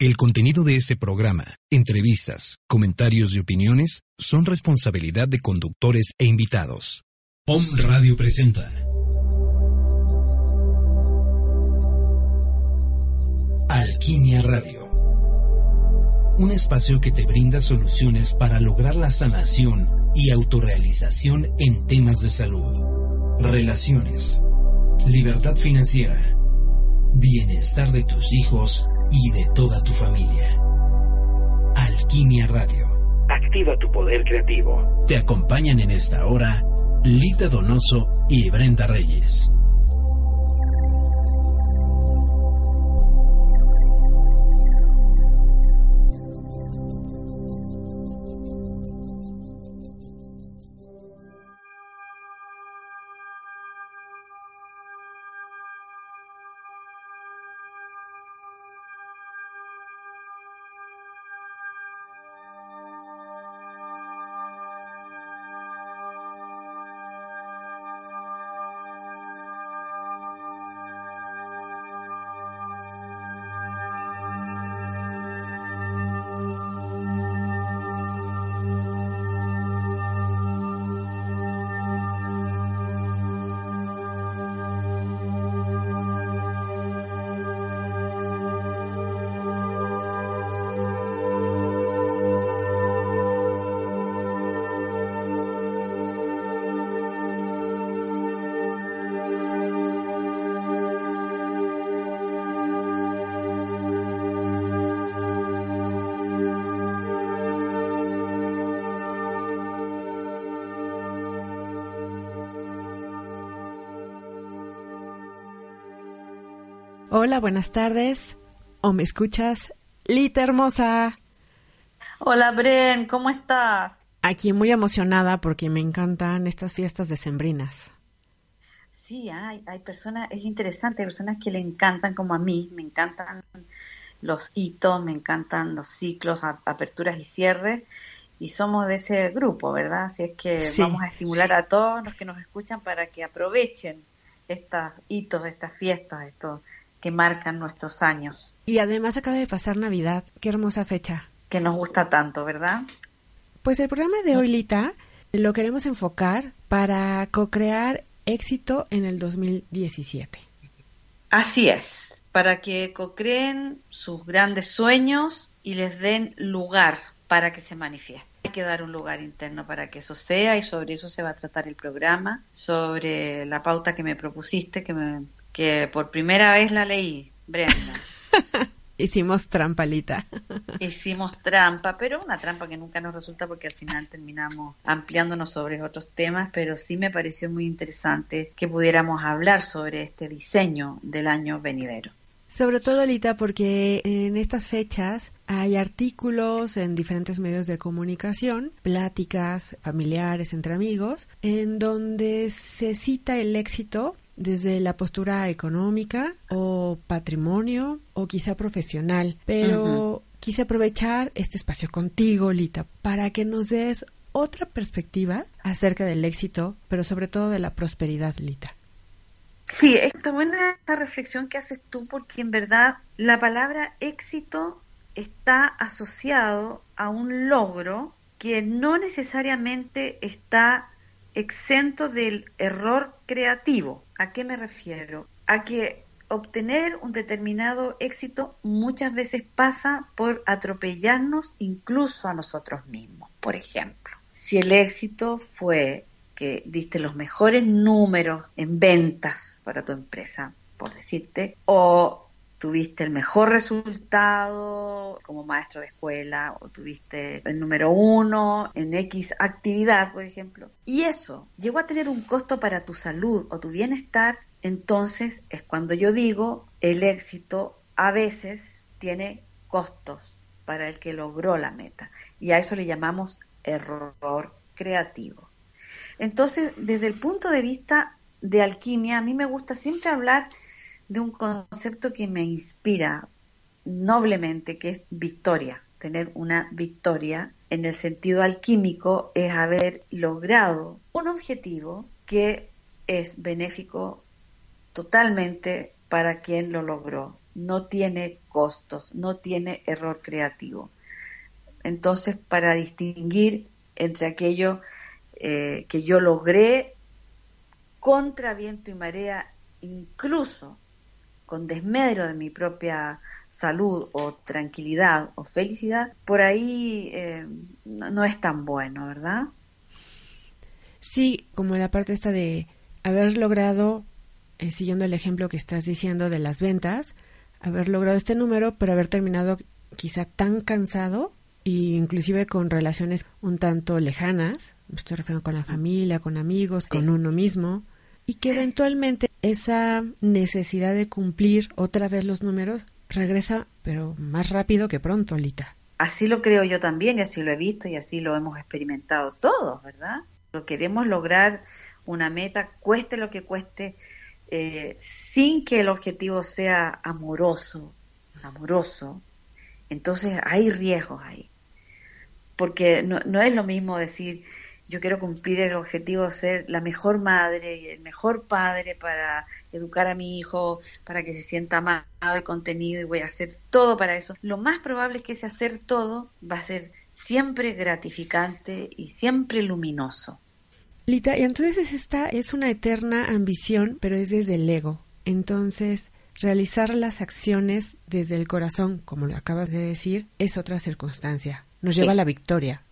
El contenido de este programa, entrevistas, comentarios y opiniones son responsabilidad de conductores e invitados. POM Radio presenta. Alquimia Radio. Un espacio que te brinda soluciones para lograr la sanación y autorrealización en temas de salud, relaciones, libertad financiera, bienestar de tus hijos y de toda tu familia. Alquimia Radio. Activa tu poder creativo. Te acompañan en esta hora Lita Donoso y Brenda Reyes. Hola, buenas tardes. ¿O me escuchas? Lita hermosa. Hola, Bren, ¿cómo estás? Aquí muy emocionada porque me encantan estas fiestas decembrinas. Sí, hay, hay personas, es interesante, hay personas que le encantan como a mí, me encantan los hitos, me encantan los ciclos, aperturas y cierres, y somos de ese grupo, ¿verdad? Así es que vamos a estimular a todos los que nos escuchan para que aprovechen estos hitos, estas fiestas, estos que marcan nuestros años. Y además acaba de pasar Navidad, qué hermosa fecha. Que nos gusta tanto, ¿verdad? Pues el programa de hoy, Lita, lo queremos enfocar para co-crear éxito en el 2017. Así es, para que co-creen sus grandes sueños y les den lugar para que se manifiesten. Hay que dar un lugar interno para que eso sea y sobre eso se va a tratar el programa, sobre la pauta que me propusiste, que me, que por primera vez la leí, Brenda. Hicimos trampalita. Hicimos trampa, pero una trampa que nunca nos resulta porque al final terminamos ampliándonos sobre otros temas, pero sí me pareció muy interesante que pudiéramos hablar sobre este diseño del año venidero. Sobre todo, Alita, porque en estas fechas hay artículos en diferentes medios de comunicación, pláticas familiares entre amigos, en donde se cita el éxito desde la postura económica o patrimonio o quizá profesional, pero quise aprovechar este espacio contigo, Lita, para que nos des otra perspectiva acerca del éxito, pero sobre todo de la prosperidad, Lita. Sí, está buena esta reflexión que haces tú porque en verdad la palabra éxito está asociado a un logro que no necesariamente está exento del error creativo. ¿A qué me refiero? A que obtener un determinado éxito muchas veces pasa por atropellarnos incluso a nosotros mismos. Por ejemplo, si el éxito fue que diste los mejores números en ventas para tu empresa, por decirte, o tuviste el mejor resultado como maestro de escuela o tuviste el número uno en X actividad, por ejemplo, y eso llegó a tener un costo para tu salud o tu bienestar, entonces es cuando yo digo el éxito a veces tiene costos para el que logró la meta y a eso le llamamos error creativo. Entonces, desde el punto de vista de alquimia, a mí me gusta siempre hablar de un concepto que me inspira noblemente, que es victoria. Tener una victoria en el sentido alquímico es haber logrado un objetivo que es benéfico totalmente para quien lo logró. no tiene costos, no tiene error creativo. Entonces, para distinguir entre aquello eh, que yo logré contra viento y marea, incluso con desmedro de mi propia salud o tranquilidad o felicidad, por ahí eh, no, es tan bueno, ¿verdad? Sí, como la parte esta de haber logrado, eh, siguiendo el ejemplo que estás diciendo de las ventas, haber logrado este número, pero haber terminado quizá tan cansado e inclusive con relaciones un tanto lejanas, me estoy refiriendo con la familia, con amigos, con uno mismo, y que eventualmente esa necesidad de cumplir otra vez los números regresa, pero más rápido que pronto, Lita. Así lo creo yo también, y así lo he visto y así lo hemos experimentado todos, ¿verdad? Queremos lograr una meta, cueste lo que cueste, eh, sin que el objetivo sea amoroso, amoroso, entonces hay riesgos ahí. Porque no, no es lo mismo decir, yo quiero cumplir el objetivo de ser la mejor madre y el mejor padre para educar a mi hijo, para que se sienta amado y contenido y voy a hacer todo para eso. Lo más probable es que ese hacer todo va a ser siempre gratificante y siempre luminoso. Lita, y entonces esta es una eterna ambición, pero es desde el ego. Entonces, realizar las acciones desde el corazón, como lo acabas de decir, es otra circunstancia. Nos lleva a la victoria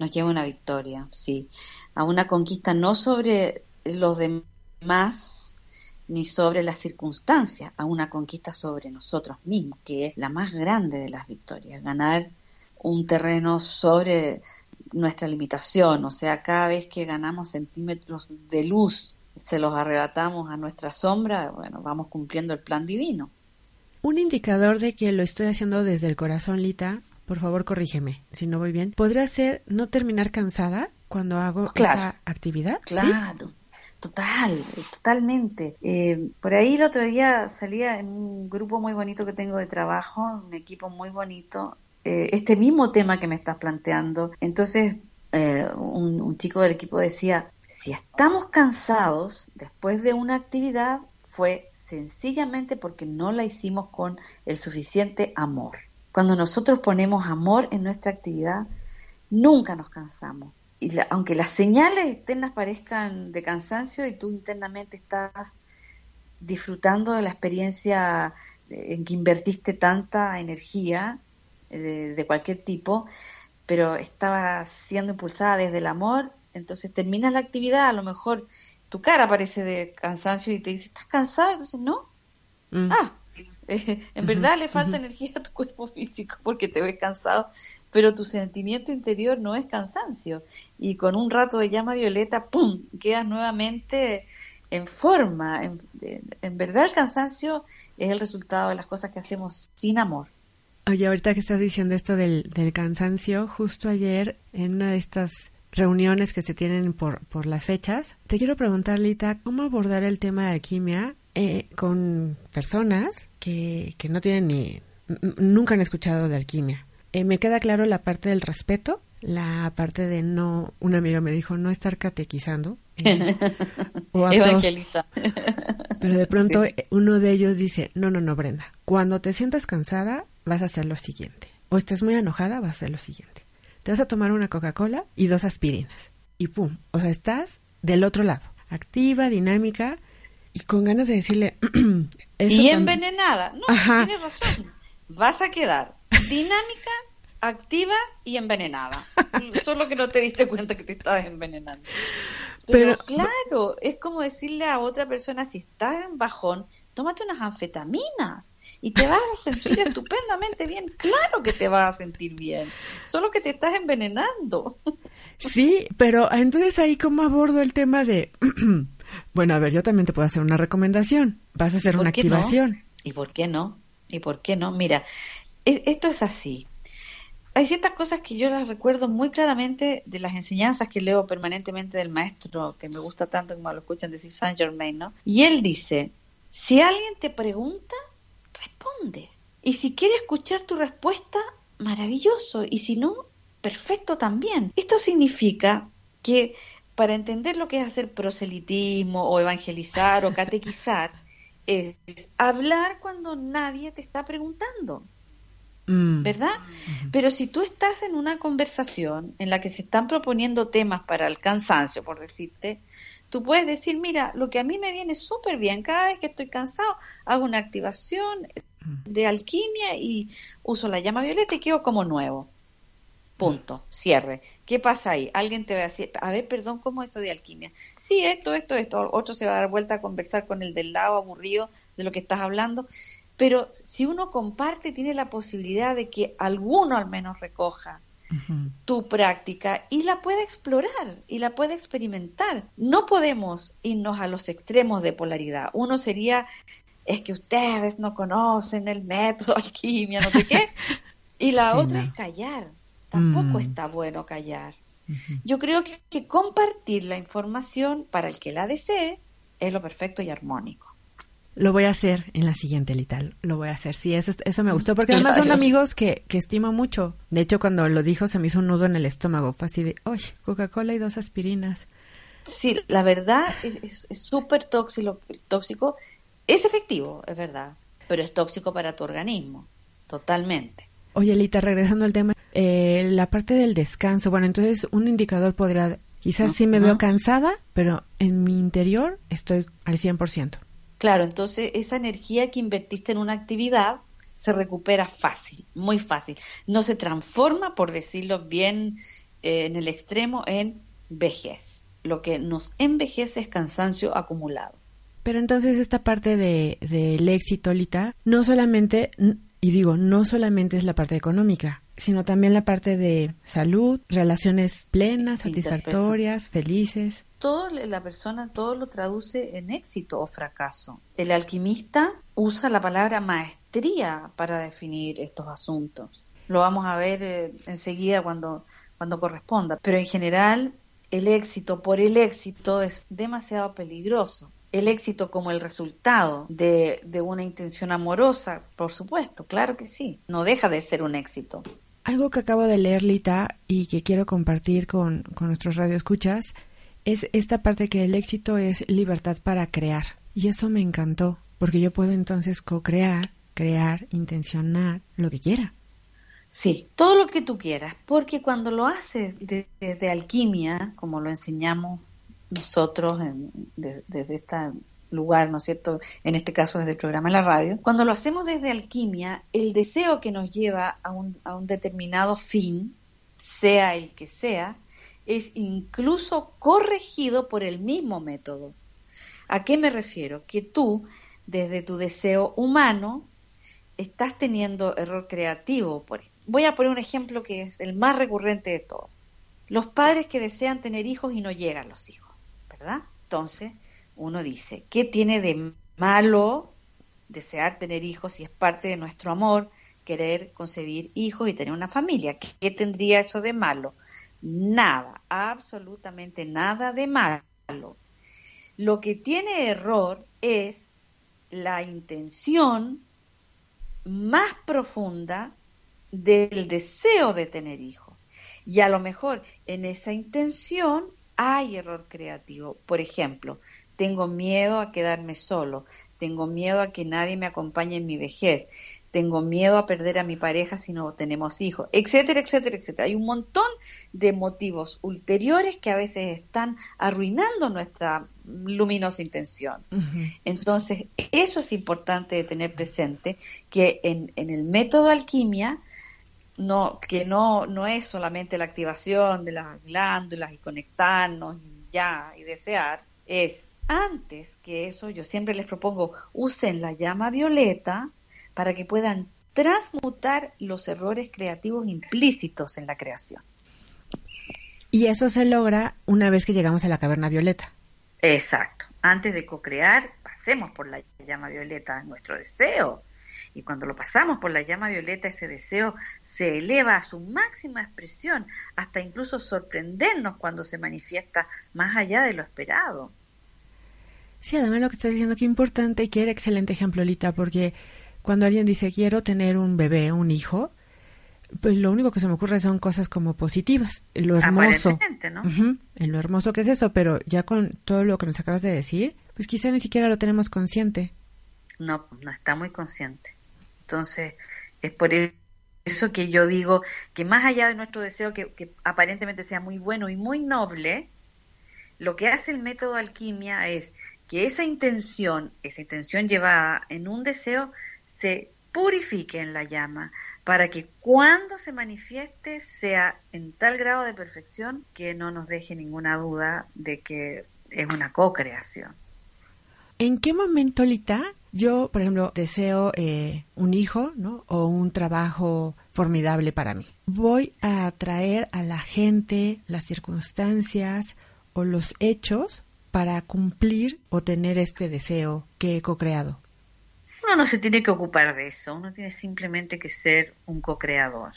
nos lleva a una victoria, sí, a una conquista no sobre los demás ni sobre las circunstancias, a una conquista sobre nosotros mismos, que es la más grande de las victorias, ganar un terreno sobre nuestra limitación, o sea, cada vez que ganamos centímetros de luz, se los arrebatamos a nuestra sombra, bueno, vamos cumpliendo el plan divino. Un indicador de que lo estoy haciendo desde el corazón, Lita, por favor corrígeme si no voy bien, ¿podría ser no terminar cansada cuando hago esta actividad? Claro. Total, totalmente. Eh, por ahí el otro día salía en un grupo muy bonito que tengo de trabajo, un equipo muy bonito, eh, este mismo tema que me estás planteando. Entonces, eh, un, un chico del equipo decía, si estamos cansados después de una actividad, fue sencillamente porque no la hicimos con el suficiente amor. Cuando nosotros ponemos amor en nuestra actividad, nunca nos cansamos. Y aunque las señales externas parezcan de cansancio y tú internamente estás disfrutando de la experiencia en que invertiste tanta energía eh, de, cualquier tipo, pero estaba siendo impulsada desde el amor, entonces terminas la actividad, a lo mejor tu cara parece de cansancio y te dice, ¿estás cansado? Y tú dices, no. Mm. Ah, en verdad le falta energía a tu cuerpo físico porque te ves cansado, pero tu sentimiento interior no es cansancio. Y con un rato de llama violeta, ¡pum!, quedas nuevamente en forma. En, verdad el cansancio es el resultado de las cosas que hacemos sin amor. Oye, ahorita que estás diciendo esto del, del cansancio, justo ayer en una de estas reuniones que se tienen por, por las fechas, te quiero preguntar, Lita, ¿cómo abordar el tema de alquimia eh, con personas que, que no tienen ni, nunca han escuchado de alquimia. Eh, me queda claro la parte del respeto, la parte de no, una amiga me dijo no estar catequizando. o Evangeliza. pero de pronto uno de ellos dice, no, no, no, Brenda, cuando te sientas cansada vas a hacer lo siguiente. O estás muy enojada, vas a hacer lo siguiente. Te vas a tomar una Coca-Cola y dos aspirinas. Y pum, o sea, estás del otro lado, activa, dinámica, y con ganas de decirle... y envenenada. No, tienes razón. Vas a quedar dinámica, activa y envenenada. Solo que no te diste cuenta que te estabas envenenando. Pero, claro, es como decirle a otra persona, si estás en bajón, tómate unas anfetaminas y te vas a sentir estupendamente bien. Claro que te vas a sentir bien, solo que te estás envenenando. Sí, pero entonces ahí cómo abordo el tema de Bueno, a ver, yo también te puedo hacer una recomendación. Vas a hacer una activación. ¿Y por qué no? ¿Y por qué no? Mira, e, esto es así. Hay ciertas cosas que yo las recuerdo muy claramente de las enseñanzas que leo permanentemente del maestro, que me gusta tanto como lo escuchan decir Saint Germain, ¿no? Y él dice, si alguien te pregunta, responde. Y si quiere escuchar tu respuesta, maravilloso. Y si no, perfecto también. Esto significa que para entender lo que es hacer proselitismo o evangelizar o catequizar, es hablar cuando nadie te está preguntando. Mm. ¿Verdad? Pero si tú estás en una conversación en la que se están proponiendo temas para el cansancio, por decirte, tú puedes decir, mira, lo que a mí me viene súper bien, cada vez que estoy cansado, hago una activación mm. de alquimia y uso la llama violeta y quedo como nuevo. Punto, cierre. ¿Qué pasa ahí? Alguien te va a decir, a ver, perdón, ¿cómo es eso de alquimia? Sí, esto, esto, esto. Otro se va a dar vuelta a conversar con el del lado aburrido de lo que estás hablando. Pero si uno comparte, tiene la posibilidad de que alguno al menos recoja tu práctica y la pueda explorar y la pueda experimentar. No podemos irnos a los extremos de polaridad. Uno sería, es que ustedes no conocen el método alquimia, no sé qué. Y la otra es callar tampoco mm. está bueno callar. Yo creo que, compartir la información para el que la desee es lo perfecto y armónico. Lo voy a hacer en la siguiente, Lital. Lo voy a hacer. Sí, eso, eso me gustó. Porque además son amigos que, que estimo mucho. De hecho, cuando lo dijo, se me hizo un nudo en el estómago. Fue así de, oye, Coca-Cola y dos aspirinas. Sí, la verdad es súper tóxico, tóxico. Es efectivo, es verdad. Pero es tóxico para tu organismo. Totalmente. Oye, Lita, regresando al tema, eh, la parte del descanso, bueno, entonces un indicador podría, quizás sí me veo cansada, pero en mi interior estoy al 100%. Claro, entonces esa energía que invertiste en una actividad se recupera fácil, muy fácil. No se transforma, por decirlo bien eh, en el extremo, en vejez. Lo que nos envejece es cansancio acumulado. Pero entonces esta parte del de, éxito, Lita, no solamente y digo, no solamente es la parte económica, sino también la parte de salud, relaciones plenas, satisfactorias, felices. Todo la persona todo lo traduce en éxito o fracaso. El alquimista usa la palabra maestría para definir estos asuntos. Lo vamos a ver eh, enseguida cuando cuando corresponda, pero en general el éxito por el éxito es demasiado peligroso el éxito como el resultado de, una intención amorosa, por supuesto, claro que sí, no deja de ser un éxito. Algo que acabo de leer, Lita, y que quiero compartir con, con nuestros radioescuchas, es esta parte que el éxito es libertad para crear. Y eso me encantó, porque yo puedo entonces co-crear, crear, intencionar, lo que quiera. Sí, todo lo que tú quieras, porque cuando lo haces desde alquimia, como lo enseñamos nosotros desde este lugar, ¿no es cierto? En este caso desde el programa la radio. Cuando lo hacemos desde alquimia, el deseo que nos lleva a un, a un determinado fin, sea el que sea, es incluso corregido por el mismo método. ¿A qué me refiero? Que tú, desde tu deseo humano, estás teniendo error creativo. Voy a poner un ejemplo que es el más recurrente de todos. Los padres que desean tener hijos y no llegan los hijos. Entonces, uno dice, ¿qué tiene de malo desear tener hijos si es parte de nuestro amor, querer concebir hijos y tener una familia? ¿Qué tendría eso de malo? Nada, absolutamente nada de malo. Lo que tiene error es la intención más profunda del deseo de tener hijos. Y a lo mejor en esa intención hay error creativo. Por ejemplo, tengo miedo a quedarme solo, tengo miedo a que nadie me acompañe en mi vejez, tengo miedo a perder a mi pareja si no tenemos hijos, etcétera, etcétera, etcétera. Hay un montón de motivos ulteriores que a veces están arruinando nuestra luminosa intención. Entonces, eso es importante de tener presente, que en, en el método alquimia no, que no, no es solamente la activación de las glándulas y conectarnos y ya, y desear, es antes que eso, yo siempre les propongo, usen la llama violeta para que puedan transmutar los errores creativos implícitos en la creación. Y eso se logra una vez que llegamos a la caverna violeta. Exacto. Antes de co-crear, pasemos por la llama violeta, nuestro deseo y cuando lo pasamos por la llama violeta, ese deseo se eleva a su máxima expresión, hasta incluso sorprendernos cuando se manifiesta más allá de lo esperado. Sí, además lo que estás diciendo, que importante y que era excelente ejemplo, Lita, porque cuando alguien dice quiero tener un bebé, un hijo, pues lo único que se me ocurre son cosas como positivas, lo hermoso, ¿no? en lo hermoso que es eso, pero ya con todo lo que nos acabas de decir, pues quizá ni siquiera lo tenemos consciente. No, no está muy consciente. Entonces, es por eso que yo digo que más allá de nuestro deseo que, que aparentemente sea muy bueno y muy noble, lo que hace el método alquimia es que esa intención, esa intención llevada en un deseo, se purifique en la llama para que cuando se manifieste sea en tal grado de perfección que no nos deje ninguna duda de que es una co-creación. ¿En qué momento, Lita, yo, por ejemplo, deseo eh, un hijo, ¿no? O un trabajo formidable para mí. Voy a atraer a la gente, las circunstancias o los hechos para cumplir o tener este deseo que he co-creado. Uno no se tiene que ocupar de eso, uno tiene simplemente que ser un co-creador.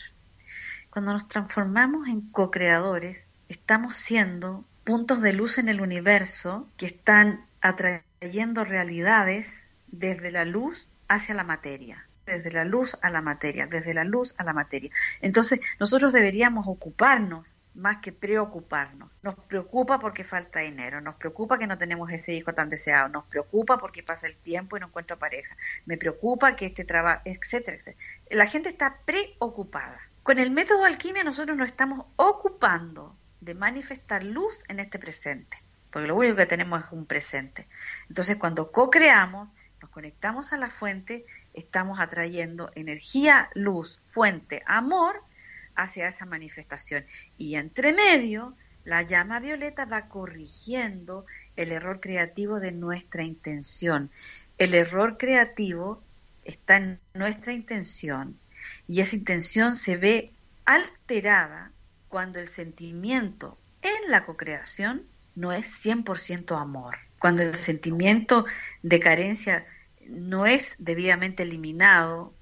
Cuando nos transformamos en co-creadores, estamos siendo puntos de luz en el universo que están atrayendo realidades desde la luz hacia la materia, desde la luz a la materia, desde la luz a la materia. Entonces, nosotros deberíamos ocuparnos más que preocuparnos. Nos preocupa porque falta dinero, nos preocupa que no tenemos ese hijo tan deseado, nos preocupa porque pasa el tiempo y no encuentro pareja, me preocupa que este trabajo, etcétera, etcétera. La gente está preocupada. Con el método alquimia nosotros nos estamos ocupando de manifestar luz en este presente, porque lo único que tenemos es un presente. Entonces, cuando co-creamos, nos conectamos a la fuente, estamos atrayendo energía, luz, fuente, amor hacia esa manifestación. Y entre medio, la llama violeta va corrigiendo el error creativo de nuestra intención. El error creativo está en nuestra intención y esa intención se ve alterada cuando el sentimiento en la cocreación no es 100% amor, cuando el sentimiento de carencia no es debidamente eliminado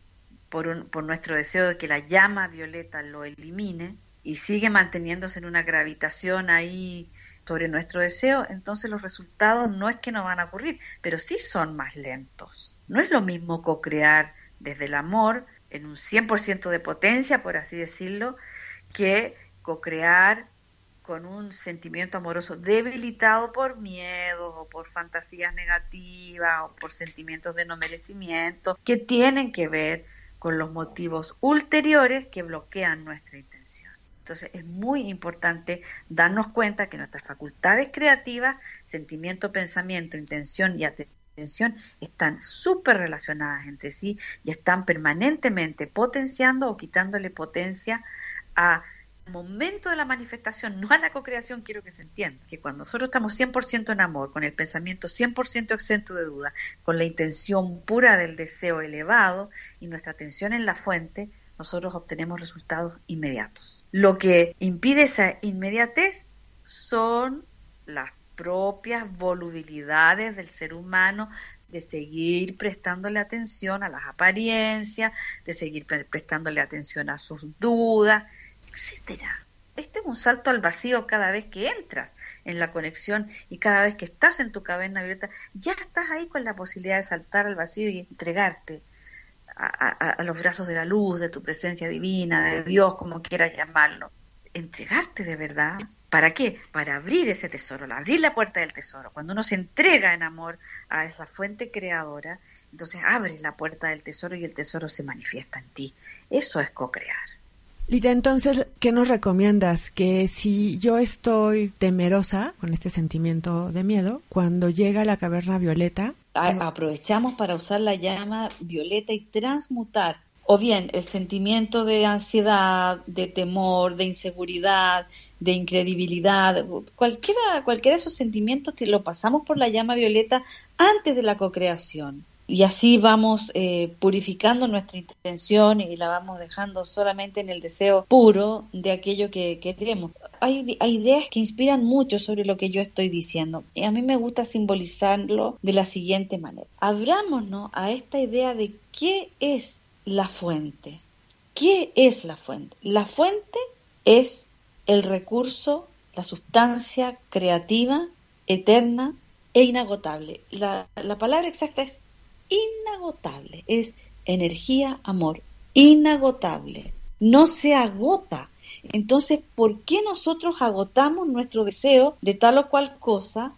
por, por nuestro deseo de que la llama violeta lo elimine y sigue manteniéndose en una gravitación ahí sobre nuestro deseo, entonces los resultados no es que no van a ocurrir, pero sí son más lentos. No es lo mismo co-crear desde el amor en un 100% de potencia, por así decirlo, que co-crear con un sentimiento amoroso debilitado por miedos o por fantasías negativas o por sentimientos de no merecimiento que tienen que ver con los motivos ulteriores que bloquean nuestra intención. Entonces es muy importante darnos cuenta que nuestras facultades creativas, sentimiento, pensamiento, intención y atención están súper relacionadas entre sí y están permanentemente potenciando o quitándole potencia a momento de la manifestación, no a la co-creación, quiero que se entienda, que cuando nosotros estamos 100% en amor, con el pensamiento 100% exento de duda, con la intención pura del deseo elevado y nuestra atención en la fuente, nosotros obtenemos resultados inmediatos. Lo que impide esa inmediatez son las propias volubilidades del ser humano de seguir prestándole atención a las apariencias, de seguir prestándole atención a sus dudas, etcétera. Este es un salto al vacío cada vez que entras en la conexión y cada vez que estás en tu caverna violeta, ya estás ahí con la posibilidad de saltar al vacío y entregarte a, los brazos de la luz, de tu presencia divina, de Dios, como quieras llamarlo. Entregarte de verdad. ¿Para qué? Para abrir ese tesoro, abrir la puerta del tesoro. Cuando uno se entrega en amor a esa fuente creadora, entonces abre la puerta del tesoro y el tesoro se manifiesta en ti. Eso es co-crear. Lita, entonces, ¿qué nos recomiendas? Que si yo estoy temerosa con este sentimiento de miedo, cuando llega la caverna violeta... aprovechamos para usar la llama violeta y transmutar o bien el sentimiento de ansiedad, de temor, de inseguridad, de incredibilidad, cualquiera, cualquiera de esos sentimientos lo pasamos por la llama violeta antes de la cocreación y así vamos eh, purificando nuestra intención y la vamos dejando solamente en el deseo puro de aquello que, queremos. Hay, ideas que inspiran mucho sobre lo que yo estoy diciendo y a mí me gusta simbolizarlo de la siguiente manera. Abrámonos a esta idea de qué es la fuente. ¿Qué es la fuente? La fuente es el recurso, la sustancia creativa, eterna e inagotable. La, la palabra exacta es inagotable, es energía, amor, inagotable, no se agota. Entonces, ¿por qué nosotros agotamos nuestro deseo de tal o cual cosa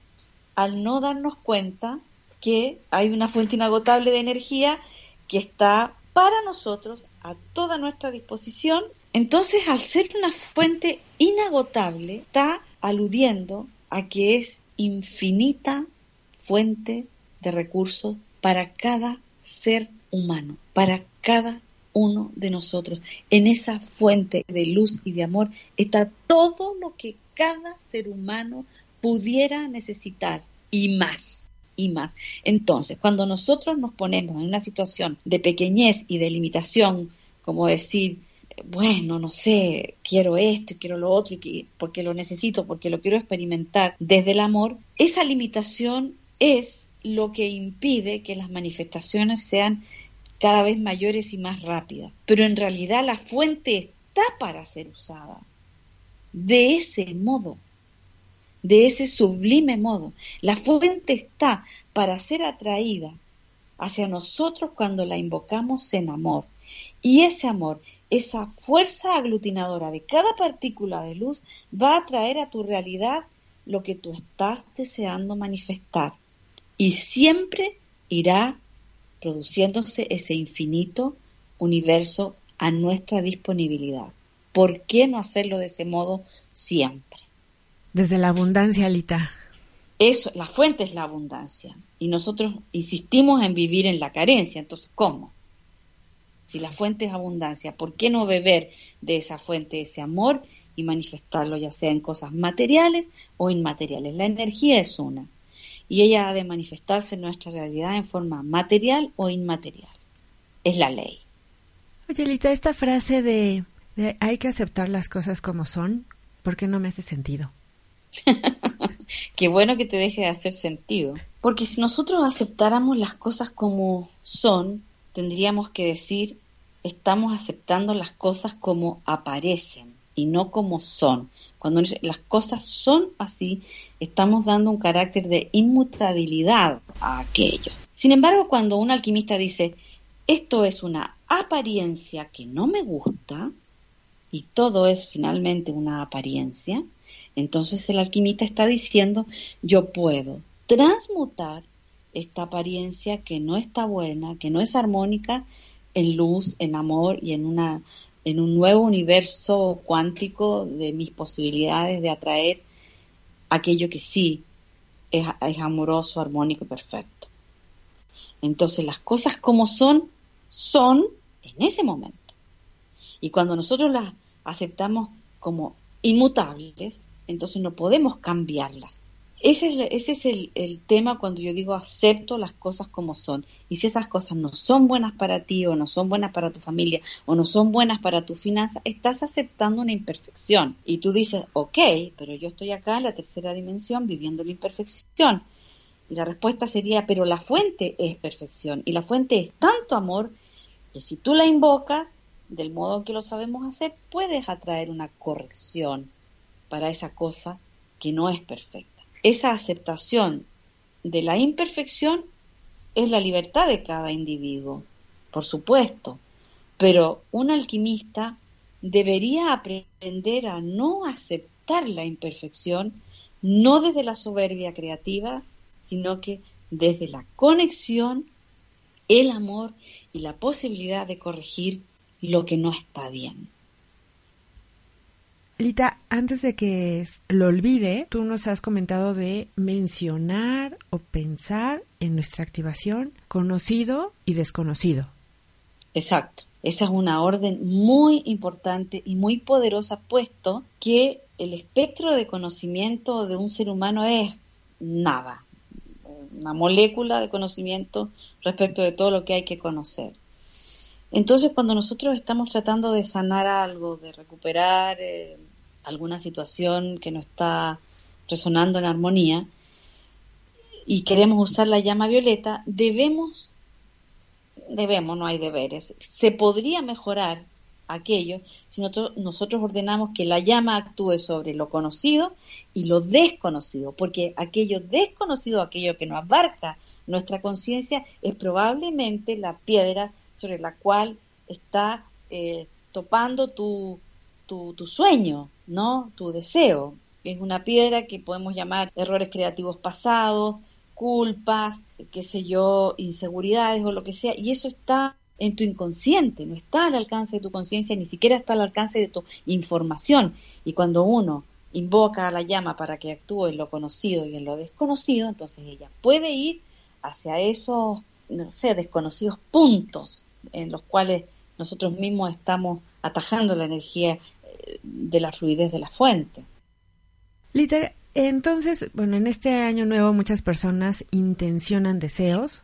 al no darnos cuenta que hay una fuente inagotable de energía que está para nosotros a toda nuestra disposición. Entonces, al ser una fuente inagotable, está aludiendo a que es infinita fuente de recursos para cada ser humano, para cada uno de nosotros. En esa fuente de luz y de amor está todo lo que cada ser humano pudiera necesitar y más y más. Entonces, cuando nosotros nos ponemos en una situación de pequeñez y de limitación, como decir, bueno, no sé, quiero esto, quiero lo otro, porque lo necesito, porque lo quiero experimentar desde el amor, esa limitación es lo que impide que las manifestaciones sean cada vez mayores y más rápidas. Pero en realidad la fuente está para ser usada de ese modo de ese sublime modo. La fuente está para ser atraída hacia nosotros cuando la invocamos en amor. Y ese amor, esa fuerza aglutinadora de cada partícula de luz va a traer a tu realidad lo que tú estás deseando manifestar. Y siempre irá produciéndose ese infinito universo a nuestra disponibilidad. ¿Por qué no hacerlo de ese modo siempre? Desde la abundancia, Alita. Eso, la fuente es la abundancia. Y nosotros insistimos en vivir en la carencia. Entonces, ¿cómo? Si la fuente es abundancia, ¿por qué no beber de esa fuente ese amor y manifestarlo ya sea en cosas materiales o inmateriales? La energía es una. Y ella ha de manifestarse en nuestra realidad en forma material o inmaterial. Es la ley. Oye, Alita, esta frase de, de hay que aceptar las cosas como son, ¿por qué no me hace sentido? Qué bueno que te deje de hacer sentido. Porque si nosotros aceptáramos las cosas como son, tendríamos que decir, estamos aceptando las cosas como aparecen y no como son. Cuando las cosas son así, estamos dando un carácter de inmutabilidad a aquello. Sin embargo, cuando un alquimista dice, esto es una apariencia que no me gusta, y todo es finalmente una apariencia, entonces el alquimista está diciendo, yo puedo transmutar esta apariencia que no está buena, que no es armónica, en luz, en amor y en una en un nuevo universo cuántico de mis posibilidades de atraer aquello que sí es, amoroso, armónico y perfecto. Entonces las cosas como son, son en ese momento. Y cuando nosotros las aceptamos como inmutables, entonces no podemos cambiarlas. Ese es, ese es el, tema cuando yo digo acepto las cosas como son. Y si esas cosas no son buenas para ti o no son buenas para tu familia o no son buenas para tu finanza, estás aceptando una imperfección. Y tú dices, ok, pero yo estoy acá en la tercera dimensión viviendo la imperfección. Y la respuesta sería, pero la fuente es perfección y la fuente es tanto amor que si tú la invocas del modo que lo sabemos hacer, puedes atraer una corrección para esa cosa que no es perfecta. Esa aceptación de la imperfección es la libertad de cada individuo, por supuesto, pero un alquimista debería aprender a no aceptar la imperfección, no desde la soberbia creativa, sino que desde la conexión, el amor y la posibilidad de corregir lo que no está bien. Lita, antes de que lo olvide, tú nos has comentado de mencionar o pensar en nuestra activación conocido y desconocido. Exacto. Esa es una orden muy importante y muy poderosa, puesto que el espectro de conocimiento de un ser humano es nada, una molécula de conocimiento respecto de todo lo que hay que conocer. Entonces, cuando nosotros estamos tratando de sanar algo, de recuperar eh, alguna situación que no está resonando en armonía y queremos usar la llama violeta, debemos, debemos, no hay deberes, se podría mejorar aquello si nosotros, nosotros ordenamos que la llama actúe sobre lo conocido y lo desconocido, porque aquello desconocido, aquello que no abarca nuestra conciencia, es probablemente la piedra sobre la cual está eh, topando tu, tu, tu, sueño, ¿no? Tu deseo. Es una piedra que podemos llamar errores creativos pasados, culpas, qué sé yo, inseguridades o lo que sea, y eso está en tu inconsciente, no está al alcance de tu conciencia, ni siquiera está al alcance de tu información. Y cuando uno invoca a la llama para que actúe en lo conocido y en lo desconocido, entonces ella puede ir hacia esos, no sé, desconocidos puntos en los cuales nosotros mismos estamos atajando la energía eh, de la fluidez de la fuente. Lita, entonces, bueno, en este año nuevo muchas personas intencionan deseos,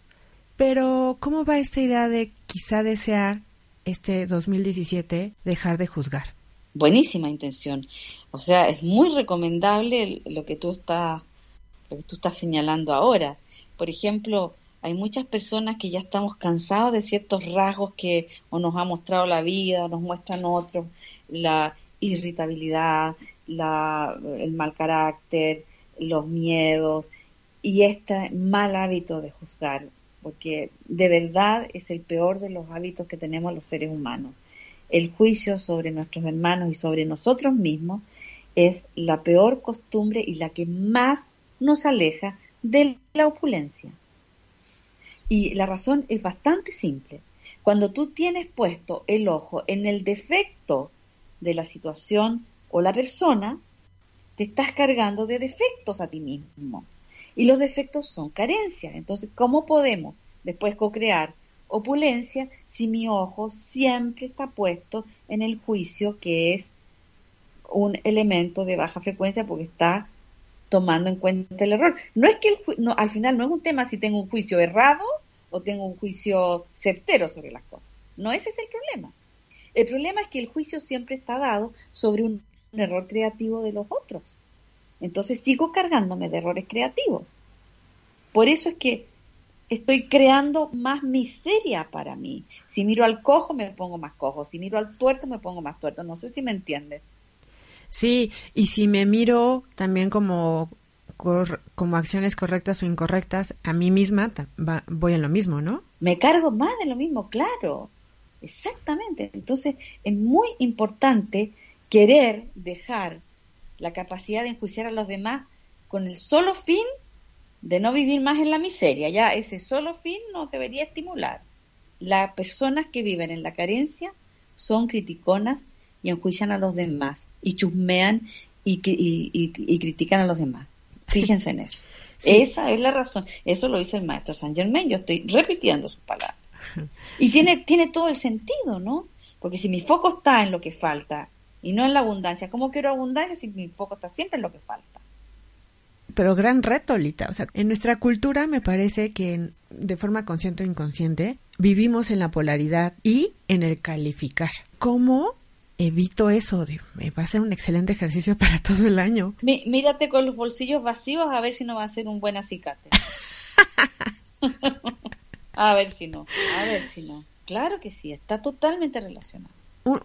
pero ¿cómo va esta idea de quizá desear este 2017 dejar de juzgar? Buenísima intención. O sea, es muy recomendable lo que tú estás, lo que tú estás señalando ahora. Por ejemplo, hay muchas personas que ya estamos cansados de ciertos rasgos que o nos ha mostrado la vida o nos muestran otros, la irritabilidad, el mal carácter, los miedos y este mal hábito de juzgar, porque de verdad es el peor de los hábitos que tenemos los seres humanos. El juicio sobre nuestros hermanos y sobre nosotros mismos es la peor costumbre y la que más nos aleja de la opulencia. Y la razón es bastante simple. Cuando tú tienes puesto el ojo en el defecto de la situación o la persona, te estás cargando de defectos a ti mismo. Y los defectos son carencias. Entonces, ¿cómo podemos después co-crear opulencia si mi ojo siempre está puesto en el juicio que es un elemento de baja frecuencia porque está tomando en cuenta el error. No es que no, al final no es un tema si tengo un juicio errado o tengo un juicio certero sobre las cosas. No ese es el problema. El problema es que el juicio siempre está dado sobre un, error creativo de los otros. Entonces sigo cargándome de errores creativos. Por eso es que estoy creando más miseria para mí. Si miro al cojo, me pongo más cojo. Si miro al tuerto, me pongo más tuerto. No sé si me entiendes. Sí, y si me miro también como, como acciones correctas o incorrectas a mí misma, voy en lo mismo, ¿no? Me cargo más de lo mismo, claro. Exactamente. Entonces, es muy importante querer dejar la capacidad de enjuiciar a los demás con el solo fin de no vivir más en la miseria. Ya ese solo fin nos debería estimular. Las personas que viven en la carencia son criticonas y enjuician a los demás y chusmean y, y, critican a los demás. Fíjense en eso. Esa es la razón. Eso lo dice el maestro Saint Germain. Yo estoy repitiendo sus palabras. Y tiene, tiene todo el sentido, ¿no? Porque si mi foco está en lo que falta y no en la abundancia, ¿cómo quiero abundancia si mi foco está siempre en lo que falta? Pero gran reto, Lita. O sea, en nuestra cultura me parece que de forma consciente o inconsciente vivimos en la polaridad y en el calificar. ¿Cómo evito eso. Me va a ser un excelente ejercicio para todo el año. mírate con los bolsillos vacíos a ver si no va a ser un buen acicate. a ver si no, a ver si no. Claro que sí, está totalmente relacionado.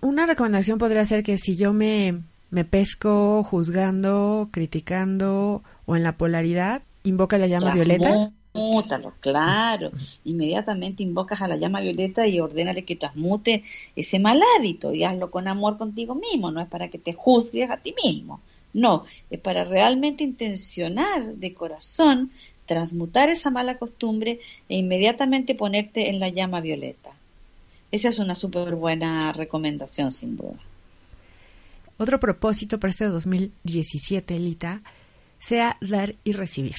Una recomendación podría ser que si yo me, me pesco juzgando, criticando o en la polaridad, invoca la llama violeta Transmútalo, claro. Inmediatamente invocas a la llama violeta y ordénale que transmute ese mal hábito y hazlo con amor contigo mismo, no es para que te juzgues a ti mismo. No, es para realmente intencionar de corazón transmutar esa mala costumbre e inmediatamente ponerte en la llama violeta. Esa es una súper buena recomendación, sin duda. Otro propósito para este 2017, Lita, sea dar y recibir,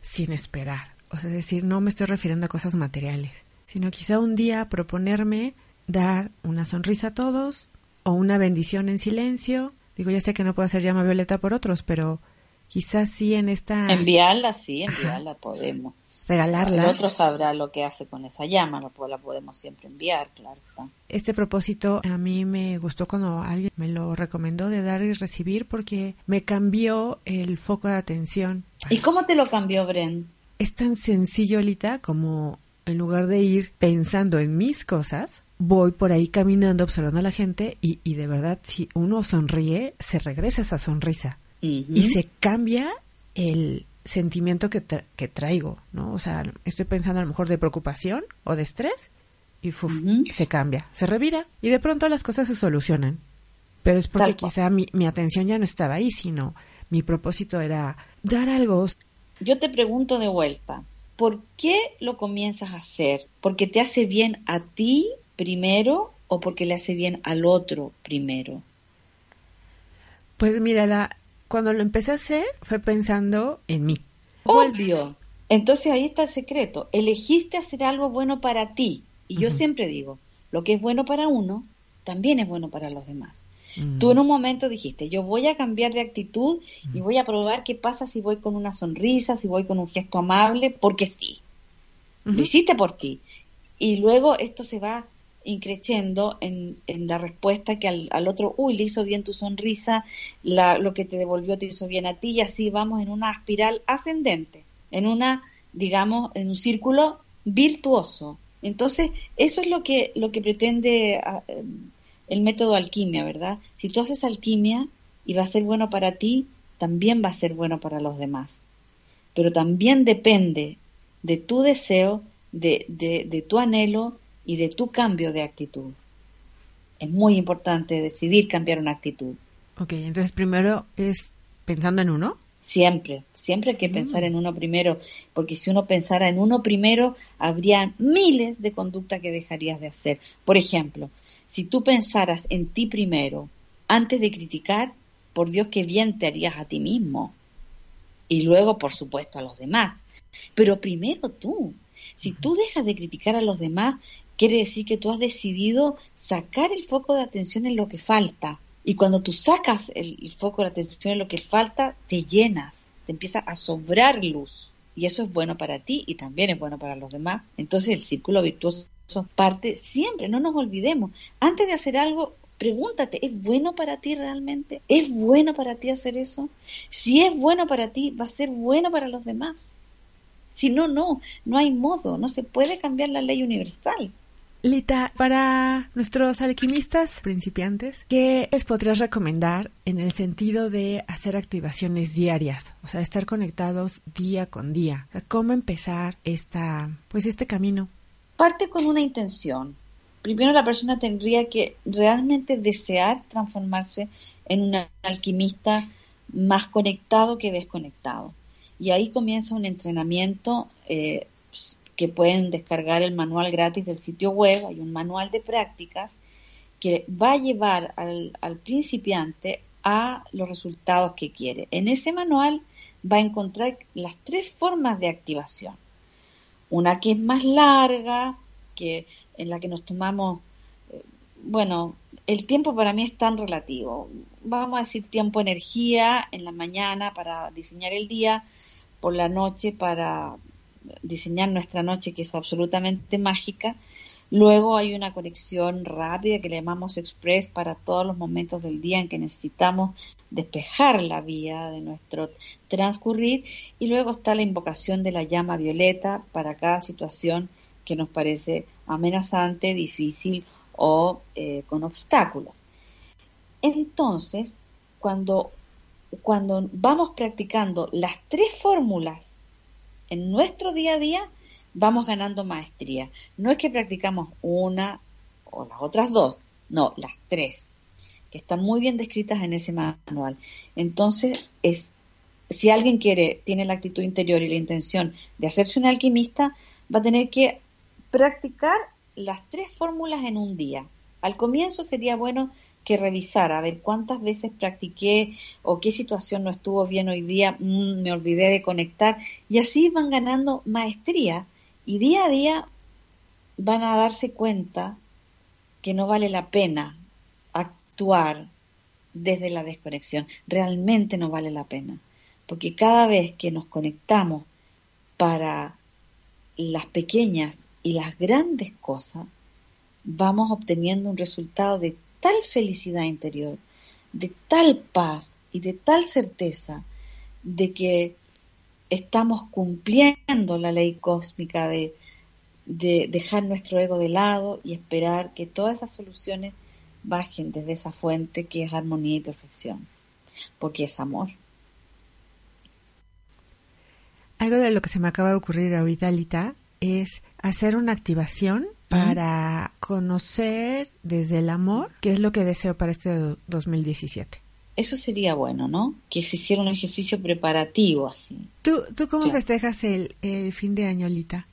sin esperar. O sea, decir, no me estoy refiriendo a cosas materiales, sino quizá un día proponerme dar una sonrisa a todos o una bendición en silencio. Digo, ya sé que no puedo hacer llama violeta por otros, pero quizás sí en esta... Enviarla, sí, enviarla podemos. Regalarla. El otro sabrá lo que hace con esa llama, la podemos siempre enviar, claro. Este propósito a mí me gustó cuando alguien me lo recomendó de dar y recibir porque me cambió el foco de atención. ¿Y cómo te lo cambió, Bren? Es tan sencillo, Lita, como en lugar de ir pensando en mis cosas, voy por ahí caminando, observando a la gente y, y de verdad, si uno sonríe, se regresa esa sonrisa. Y se cambia el sentimiento que, que traigo, ¿no? O sea, estoy pensando a lo mejor de preocupación o de estrés y se cambia, se revira. Y de pronto las cosas se solucionan. Pero es porque quizá mi, mi atención ya no estaba ahí, sino mi propósito era dar algo yo te pregunto de vuelta, ¿por qué lo comienzas a hacer? ¿Porque te hace bien a ti primero o porque le hace bien al otro primero? Pues mira, la, cuando lo empecé a hacer fue pensando en mí. Obvio. Entonces ahí está el secreto. Elegiste hacer algo bueno para ti. Y yo siempre digo, lo que es bueno para uno, también es bueno para los demás. Mm. Tú en un momento dijiste, yo voy a cambiar de actitud y mm. voy a probar qué pasa si voy con una sonrisa, si voy con un gesto amable, porque sí. Lo hiciste por ti. Y luego esto se va increciendo en, en la respuesta que al, otro, uy, le hizo bien tu sonrisa, la, lo que te devolvió te hizo bien a ti, y así vamos en una espiral ascendente, en una, digamos, en un círculo virtuoso. Entonces, eso es lo que, lo que pretende ah, el método alquimia, ¿verdad? Si tú haces alquimia y va a ser bueno para ti, también va a ser bueno para los demás. Pero también depende de tu deseo, de, de, de tu anhelo y de tu cambio de actitud. Es muy importante decidir cambiar una actitud. Ok, entonces primero es pensando en uno. Siempre, siempre hay que mm. pensar en uno primero, porque si uno pensara en uno primero, habría miles de conductas que dejarías de hacer. Por ejemplo, si tú pensaras en ti primero, antes de criticar, por Dios que bien te harías a ti mismo. Y luego, por supuesto, a los demás. Pero primero tú. Si tú dejas de criticar a los demás, quiere decir que tú has decidido sacar el foco de atención en lo que falta y cuando tú sacas el, foco de atención en lo que falta, te llenas, te empieza a sobrar luz. Y eso es bueno para ti y también es bueno para los demás. Entonces el círculo virtuoso parte siempre, no nos olvidemos. Antes de hacer algo, pregúntate, ¿es bueno para ti realmente? ¿Es bueno para ti hacer eso? Si es bueno para ti, va a ser bueno para los demás. Si no, no, no hay modo, no se puede cambiar la ley universal. Lita, para nuestros alquimistas principiantes, ¿qué les podrías recomendar en el sentido de hacer activaciones diarias? O sea, estar conectados día con día. ¿Cómo empezar esta, pues este camino? Parte con una intención. Primero la persona tendría que realmente desear transformarse en un alquimista más conectado que desconectado. Y ahí comienza un entrenamiento eh, que pueden descargar el manual gratis del sitio web, hay un manual de prácticas que va a llevar al, principiante a los resultados que quiere. En ese manual va a encontrar las tres formas de activación. Una que es más larga, que en la que nos tomamos, eh, bueno, el tiempo para mí es tan relativo. Vamos a decir tiempo energía en la mañana para diseñar el día, por la noche para diseñar nuestra noche que es absolutamente mágica. Luego hay una conexión rápida que le llamamos express para todos los momentos del día en que necesitamos despejar la vía de nuestro transcurrir. Y luego está la invocación de la llama violeta para cada situación que nos parece amenazante, difícil o eh, con obstáculos. Entonces, cuando, cuando vamos practicando las tres fórmulas en nuestro día a día vamos ganando maestría. No es que practicamos una o las otras dos, no, las tres, que están muy bien descritas en ese manual. Entonces, es si alguien quiere, tiene la actitud interior y la intención de hacerse un alquimista, va a tener que practicar las tres fórmulas en un día. Al comienzo sería bueno que revisara, a ver cuántas veces practiqué o qué situación no estuvo bien hoy día, mm, me olvidé de conectar, y así van ganando maestría y día a día van a darse cuenta que no vale la pena actuar desde la desconexión, realmente no vale la pena, porque cada vez que nos conectamos para las pequeñas y las grandes cosas, vamos obteniendo un resultado de tal felicidad interior, de tal paz y de tal certeza de que estamos cumpliendo la ley cósmica de, de dejar nuestro ego de lado y esperar que todas esas soluciones bajen desde esa fuente que es armonía y perfección, porque es amor. Algo de lo que se me acaba de ocurrir ahorita, Lita, es hacer una activación para conocer desde el amor qué es lo que deseo para este 2017. Eso sería bueno, ¿no? Que se hiciera un ejercicio preparativo así. ¿Tú, tú cómo festejas el, el fin de año, Lita?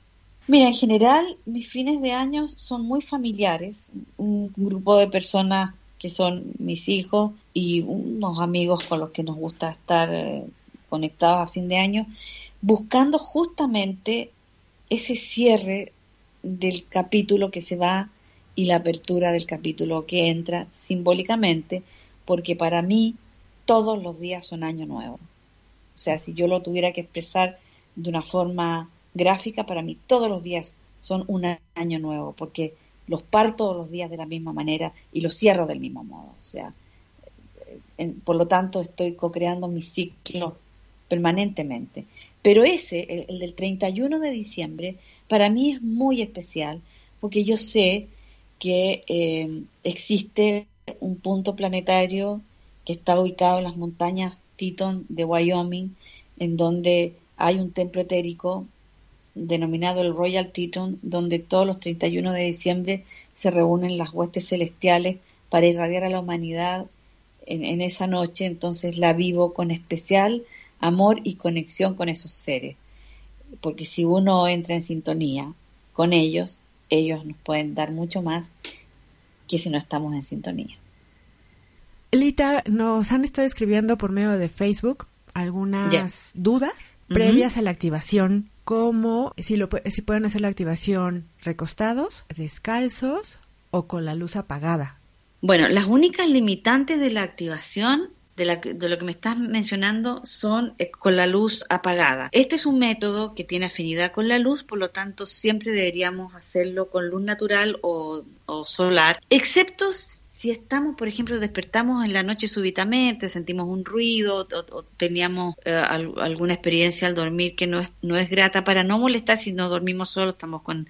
Mira, en general mis fines de año son muy familiares. Un grupo de personas que son mis hijos y unos amigos con los que nos gusta estar eh, conectados a fin de año, buscando justamente ese cierre del capítulo que se va y la apertura del capítulo que entra simbólicamente, porque para mí todos los días son año nuevo. O sea, si yo lo tuviera que expresar de una forma gráfica, para mí todos los días son un año nuevo, porque los parto todos los días de la misma manera y los cierro del mismo modo. O sea, por lo tanto estoy co-creando mi ciclo permanentemente. Pero ese, el, del 31 de diciembre, para mí es muy especial porque yo sé que eh, existe un punto planetario que está ubicado en las montañas Teton de Wyoming, en donde hay un templo etérico denominado el Royal Teton, donde todos los 31 de diciembre se reúnen las huestes celestiales para irradiar a la humanidad en, esa noche, entonces la vivo con especial amor y conexión con esos seres, porque si uno entra en sintonía con ellos, ellos nos pueden dar mucho más que si no estamos en sintonía. Lita, nos han estado escribiendo por medio de Facebook algunas dudas previas a la activación como si, lo, si pueden hacer la activación recostados, descalzos o con la luz apagada. Bueno, las únicas limitantes de la activación de, la, de, lo que me estás mencionando son eh, con la luz apagada. Este es un método que tiene afinidad con la luz, por lo tanto siempre deberíamos hacerlo con luz natural o, o solar, excepto si estamos, por ejemplo, despertamos en la noche súbitamente, sentimos un ruido o, teníamos eh, alguna experiencia al dormir que no es, no es grata para no molestar si no dormimos solos, estamos con,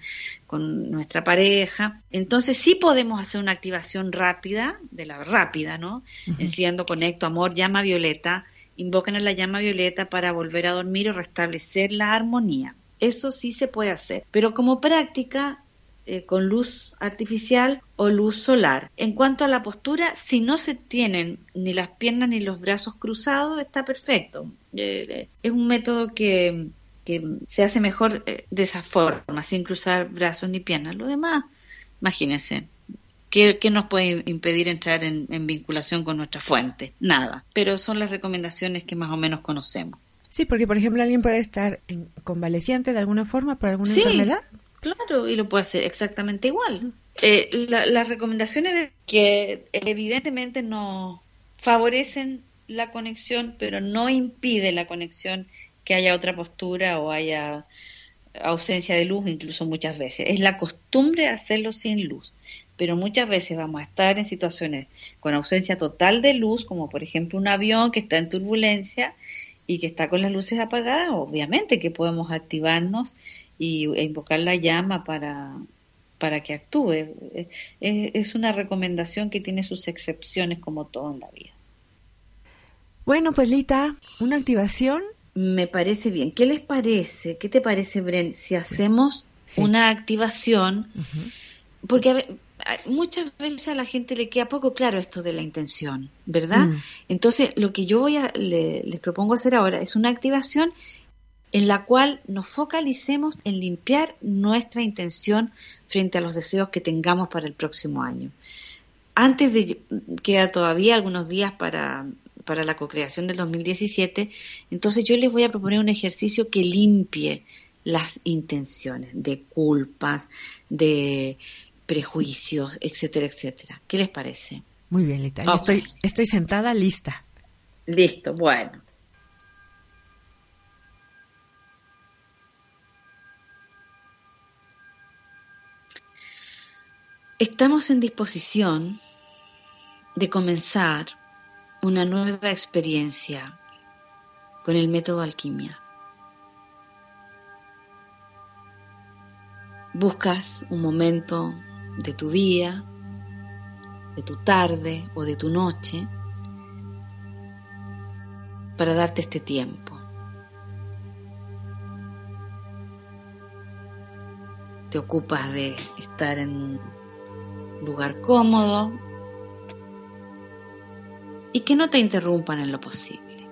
nuestra pareja. Entonces sí podemos hacer una activación rápida, de la rápida, ¿no? Enciendo, conecto, amor, llama violeta, invocan a la llama violeta para volver a dormir o restablecer la armonía. Eso sí se puede hacer, pero como práctica eh, con luz artificial o luz solar. En cuanto a la postura, si no se tienen ni las piernas ni los brazos cruzados, está perfecto. Eh, eh, es un método que, se hace mejor de esa forma, sin cruzar brazos ni piernas. Lo demás, imagínense, ¿Qué, nos puede impedir entrar en, vinculación con nuestra fuente? Nada. Pero son las recomendaciones que más o menos conocemos. Sí, porque por ejemplo alguien puede estar convaleciente de alguna forma por alguna enfermedad. Claro, y lo puede hacer exactamente igual. Eh, las recomendaciones de que evidentemente no favorecen la conexión, pero no impide la conexión que haya otra postura o haya ausencia de luz, incluso muchas veces. Es la costumbre hacerlo sin luz, pero muchas veces vamos a estar en situaciones con ausencia total de luz, como por ejemplo un avión que está en turbulencia y que está con las luces apagadas, obviamente que podemos activarnos y, e invocar la llama para, para que actúe. Es, una recomendación que tiene sus excepciones como todo en la vida. Bueno, pues Lita, una activación. Me parece bien. ¿Qué les parece? ¿Qué te parece, Bren, si hacemos una activación? Porque muchas veces a la gente le queda poco claro esto de la intención, ¿verdad? Mm. Entonces, lo que yo voy a, les propongo hacer ahora es una activación en la cual nos focalicemos en limpiar nuestra intención frente a los deseos que tengamos para el próximo año. Antes de queda todavía algunos días para, para la cocreación del 2017, entonces yo les voy a proponer un ejercicio que limpie las intenciones de culpas, de prejuicios, etcétera, etcétera. ¿Qué les parece? Muy bien, Lita. Estoy, estoy sentada, lista. Listo, bueno. Estamos en disposición de comenzar una nueva experiencia con el método alquimia. Buscas un momento de tu día, de tu tarde o de tu noche para darte este tiempo. Te ocupas de estar en lugar cómodo, y que no te interrumpan en lo posible.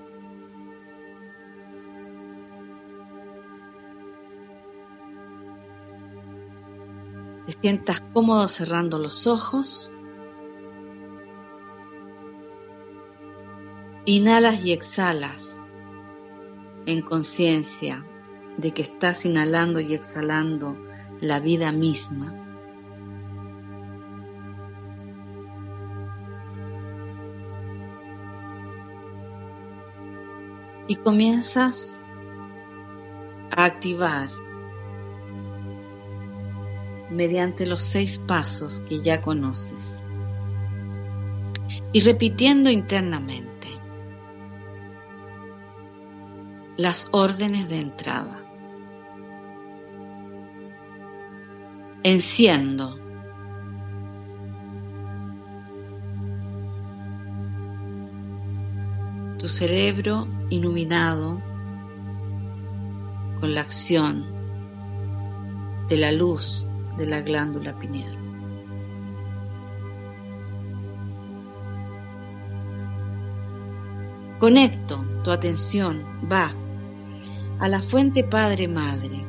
Te sientas cómodo cerrando los ojos. Inhalas y exhalas en conciencia de que estás inhalando y exhalando la vida misma. Y comienzas a activar mediante los seis pasos que ya conoces y repitiendo internamente las órdenes de entrada. Enciendo. Tu cerebro iluminado con la acción de la luz de la glándula pineal. Conecto tu atención, va a la fuente Padre Madre.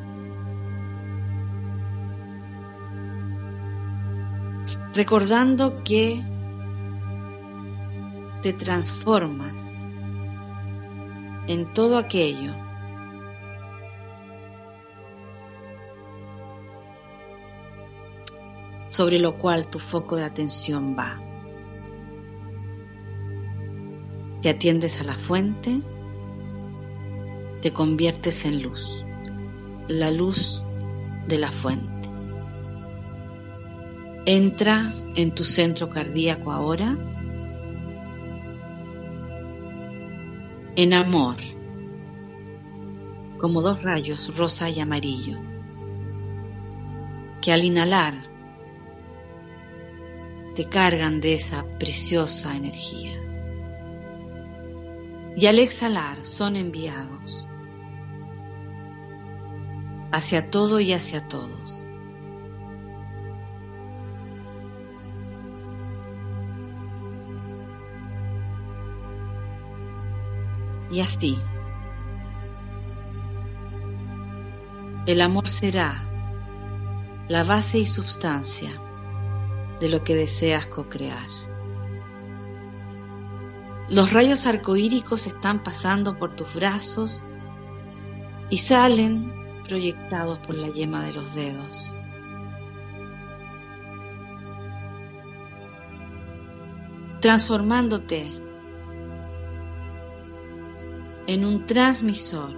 Recordando que te transformas en todo aquello sobre lo cual tu foco de atención va. Te atiendes a la fuente, te conviertes en luz, la luz de la fuente. Entra en tu centro cardíaco ahora en amor, como dos rayos rosa y amarillo, que al inhalar te cargan de esa preciosa energía. Y al exhalar son enviados hacia todo y hacia todos. Y así, el amor será la base y sustancia de lo que deseas co-crear. Los rayos arcoíricos están pasando por tus brazos y salen proyectados por la yema de los dedos. Transformándote en un transmisor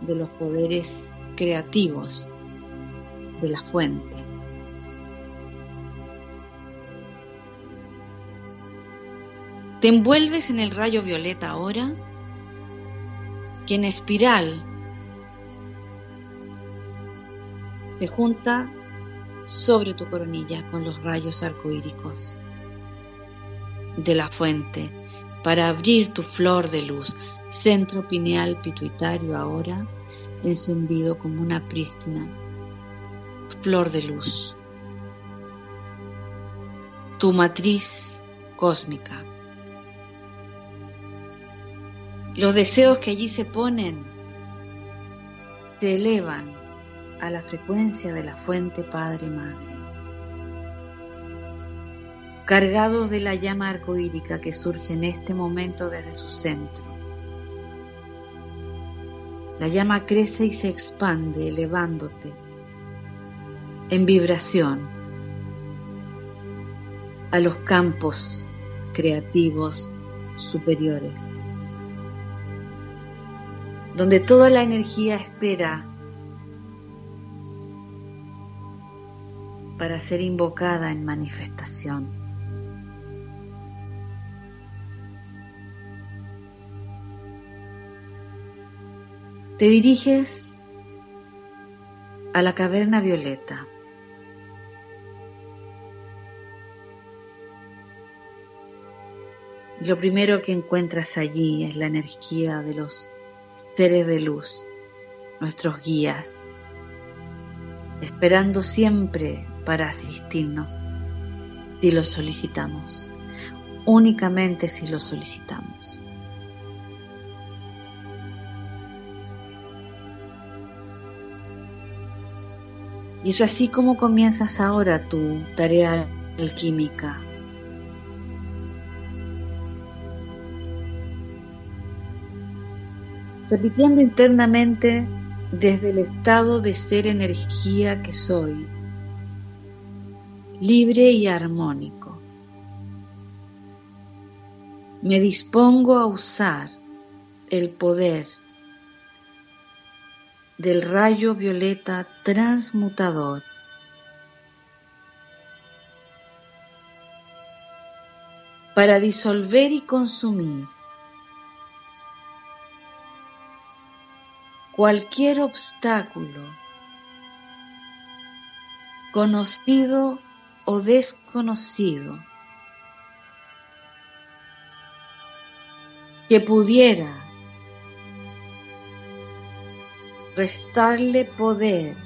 de los poderes creativos de la fuente. Te envuelves en el rayo violeta ahora, que en espiral se junta sobre tu coronilla con los rayos arcoíricos de la fuente para abrir tu flor de luz, centro pineal pituitario ahora encendido como una prístina flor de luz. Tu matriz cósmica. Los deseos que allí se ponen se elevan a la frecuencia de la fuente Padre Madre, cargados de la llama arcoírica que surge en este momento desde su centro. La llama crece y se expande, elevándote en vibración a los campos creativos superiores donde toda la energía espera para ser invocada en manifestación. Te diriges a la caverna violeta. Lo primero que encuentras allí es la energía de los seres de luz, nuestros guías, esperando siempre para asistirnos si los solicitamos. únicamente si lo solicitamos. Y es así como comienzas ahora tu tarea alquímica. Repitiendo internamente desde el estado de ser energía que soy, libre y armónico. Me dispongo a usar el poder del rayo violeta transmutador. para disolver y consumir cualquier obstáculo conocido o desconocido que pudiera restarle poder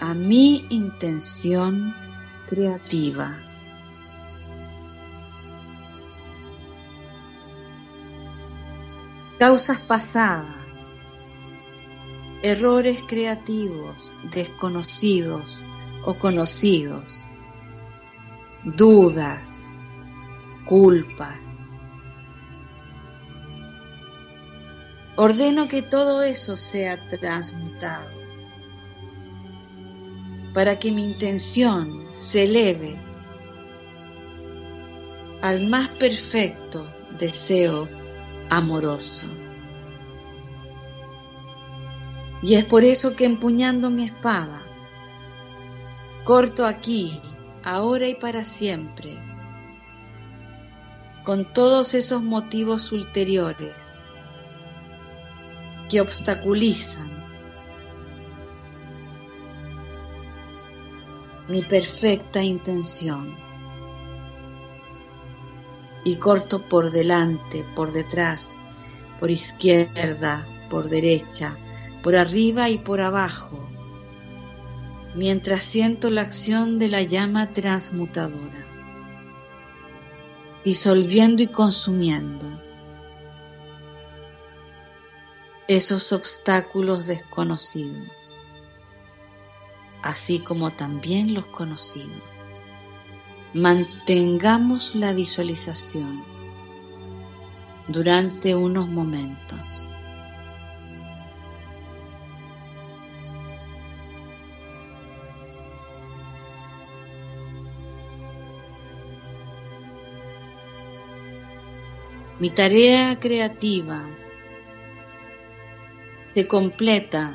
a mi intención creativa. Causas pasadas, errores creativos desconocidos o conocidos, dudas, culpas, Ordeno que todo eso sea transmutado para que mi intención se eleve al más perfecto deseo amoroso. Y es por eso que empuñando mi espada, corto aquí, ahora y para siempre, con todos esos motivos ulteriores que obstaculizan mi perfecta intención. Y corto por delante, por detrás, por izquierda, por derecha, por arriba y por abajo, mientras siento la acción de la llama transmutadora, disolviendo y consumiendo esos obstáculos desconocidos, así como también los conocidos. Mantengamos la visualización durante unos momentos. Mi tarea creativa se completa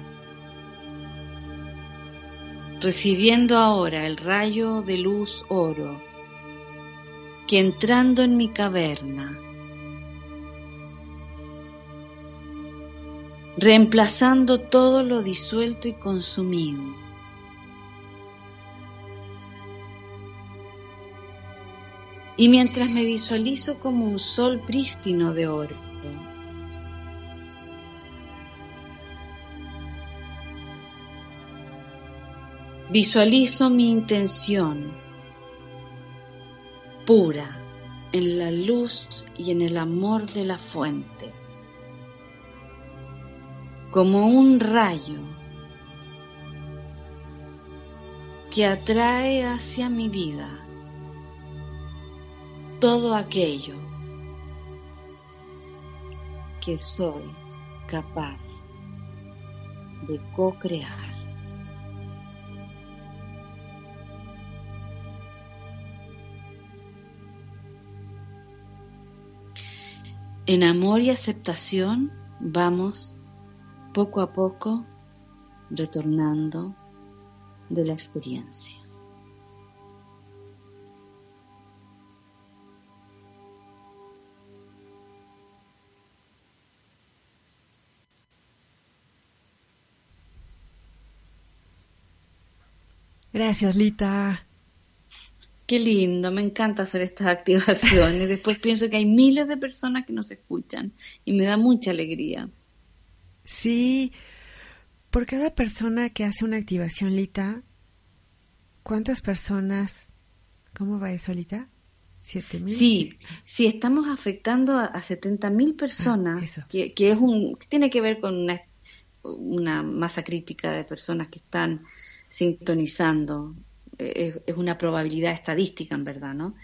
recibiendo ahora el rayo de luz oro que entrando en mi caverna, reemplazando todo lo disuelto y consumido, y mientras me visualizo como un sol prístino de oro, Visualizo mi intención pura en la luz y en el amor de la fuente, como un rayo que atrae hacia mi vida todo aquello que soy capaz de co-crear. En amor y aceptación vamos poco a poco retornando de la experiencia. Gracias, Lita. Qué lindo, me encanta hacer estas activaciones. Después pienso que hay miles de personas que nos escuchan y me da mucha alegría. Sí, por cada persona que hace una activación, Lita, ¿cuántas personas, cómo va eso, Lita? Sí, sí, estamos afectando a, a 70.000 personas, ah, que, que, es un, tiene que ver con una, una, masa crítica de personas que están sintonizando. Es, una probabilidad estadística, en verdad, ¿no?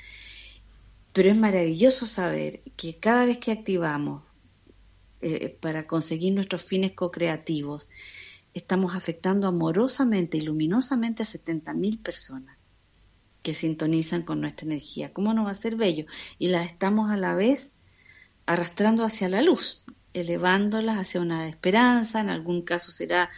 Pero es maravilloso saber que cada vez que activamos eh, para conseguir nuestros fines co-creativos, estamos afectando amorosamente y luminosamente a 70.000 personas que sintonizan con nuestra energía. ¿Cómo no va a ser bello? Y las estamos a la vez arrastrando hacia la luz, elevándolas hacia una esperanza, en algún caso será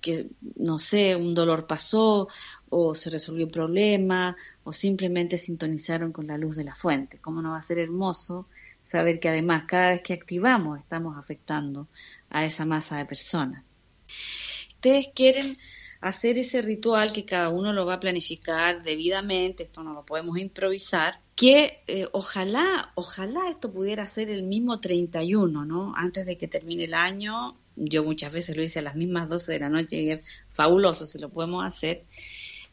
que, no sé, un dolor pasó o se resolvió un problema o simplemente sintonizaron con la luz de la fuente. ¿Cómo no va a ser hermoso saber que además cada vez que activamos estamos afectando a esa masa de personas? Ustedes quieren hacer ese ritual que cada uno lo va a planificar debidamente, esto no lo podemos improvisar, que eh, ojalá, ojalá esto pudiera ser el mismo 31, ¿no? Antes de que termine el año, yo muchas veces lo hice a las mismas 12 de la noche y es fabuloso si lo podemos hacer,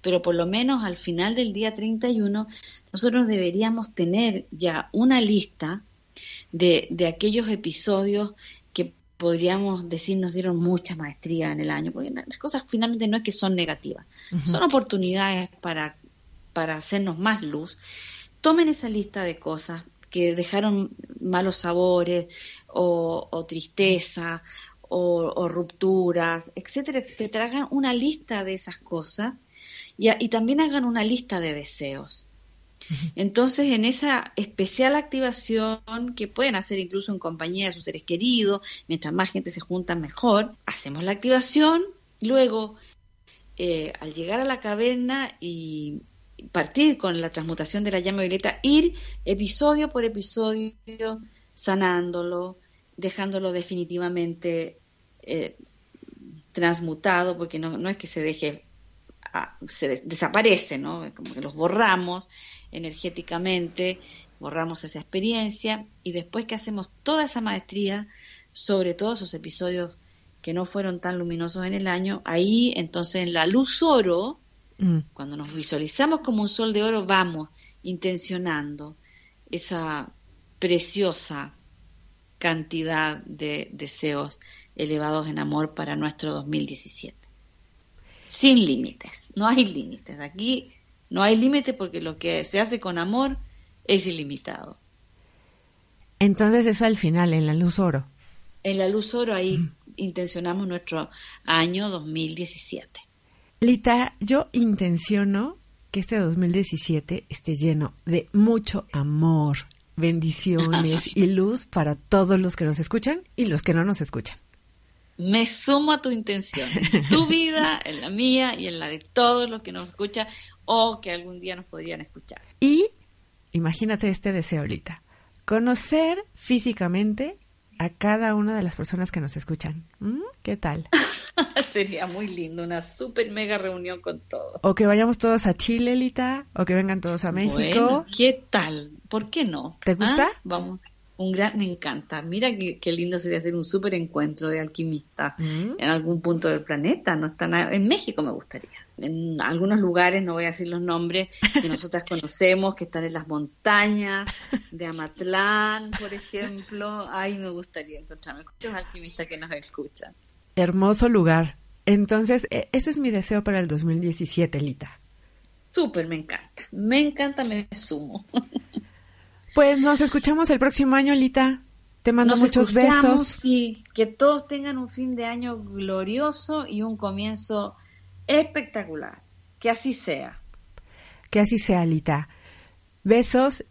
pero por lo menos al final del día 31 nosotros deberíamos tener ya una lista de, de aquellos episodios podríamos decir nos dieron mucha maestría en el año, porque las cosas finalmente no es que son negativas, son oportunidades para, para hacernos más luz. Tomen esa lista de cosas que dejaron malos sabores o, tristeza o, rupturas, etcétera, etcétera. Hagan una lista de esas cosas y, y también hagan una lista de deseos. Entonces, en esa especial activación que pueden hacer incluso en compañía de sus seres queridos, mientras más gente se junta, mejor, hacemos la activación, luego, eh, al llegar a la caverna y partir con la transmutación de la llama violeta, ir episodio por episodio sanándolo, dejándolo definitivamente eh, transmutado, porque no, no es que se deje se desaparece, ¿no? Como que los borramos energéticamente, borramos esa experiencia y después que hacemos toda esa maestría sobre todos esos episodios que no fueron tan luminosos en el año, ahí entonces en la luz oro, mm. cuando nos visualizamos como un sol de oro, vamos intencionando esa preciosa cantidad de deseos elevados en amor para nuestro 2017 sin límites, no hay límites. Aquí no hay límite porque lo que se hace con amor es ilimitado. Entonces es al final, en la luz oro. En la luz oro ahí intencionamos nuestro año 2017. Lita, yo intenciono que este 2017 esté lleno de mucho amor, bendiciones y luz para todos los que nos escuchan y los que no nos escuchan me sumo a tu intención, en tu vida, en la mía y en la de todos los que nos escuchan o que algún día nos podrían escuchar. Y imagínate este deseo ahorita, conocer físicamente a cada una de las personas que nos escuchan. ¿Mm? ¿Qué tal? Sería muy lindo, una super mega reunión con todos. O que vayamos todos a Chile, Lita, o que vengan todos a México. ¿qué tal? ¿Por qué no? ¿Te gusta? ¿Ah? Vamos un gran, me encanta. Mira qué, lindo sería hacer un súper encuentro de alquimistas mm. en algún punto del planeta. No están en México me gustaría. En algunos lugares, no voy a decir los nombres, que nosotras conocemos, que están en las montañas de Amatlán, por ejemplo. Ahí me gustaría encontrarme muchos alquimistas que nos escuchan. Hermoso lugar. Entonces, e, ese es mi deseo para el 2017, Lita. Súper, me encanta. Me encanta, me sumo. Pues nos escuchamos el próximo año, Lita. Te mando muchos besos. Sí, que todos tengan un fin de año glorioso y un comienzo espectacular. Que así sea. Que así sea, Lita. Besos,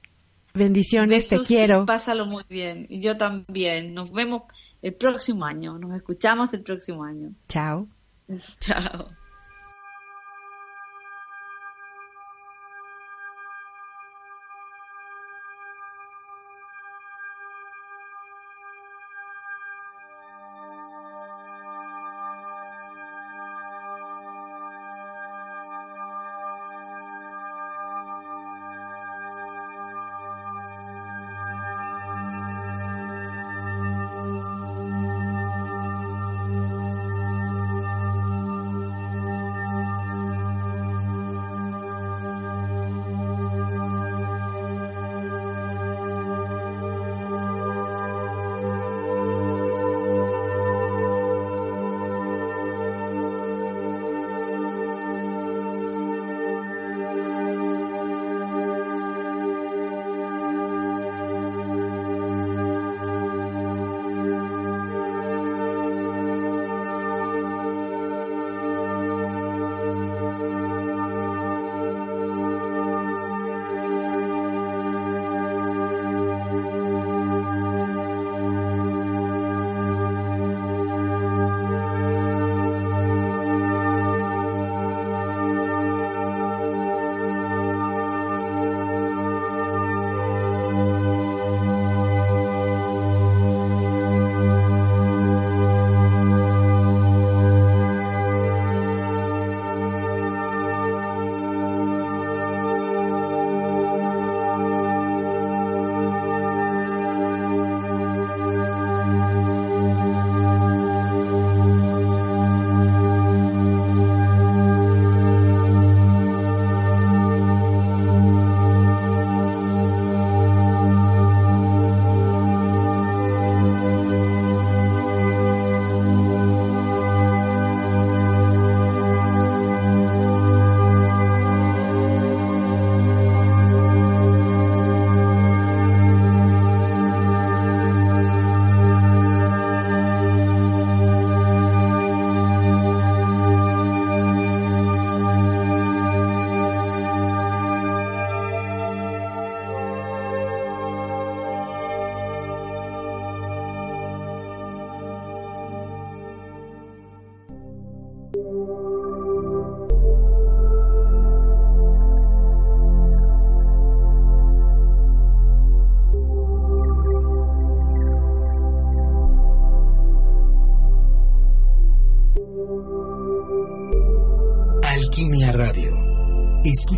bendiciones, te quiero. Pásalo muy bien. Y yo también. Nos vemos el próximo año. Nos escuchamos el próximo año. Chao. Chao.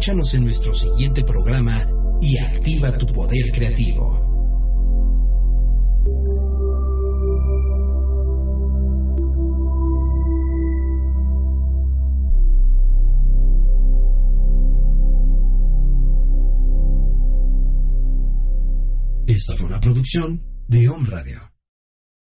Escúchanos en nuestro siguiente programa y activa tu poder creativo. Esta fue una producción de Home Radio.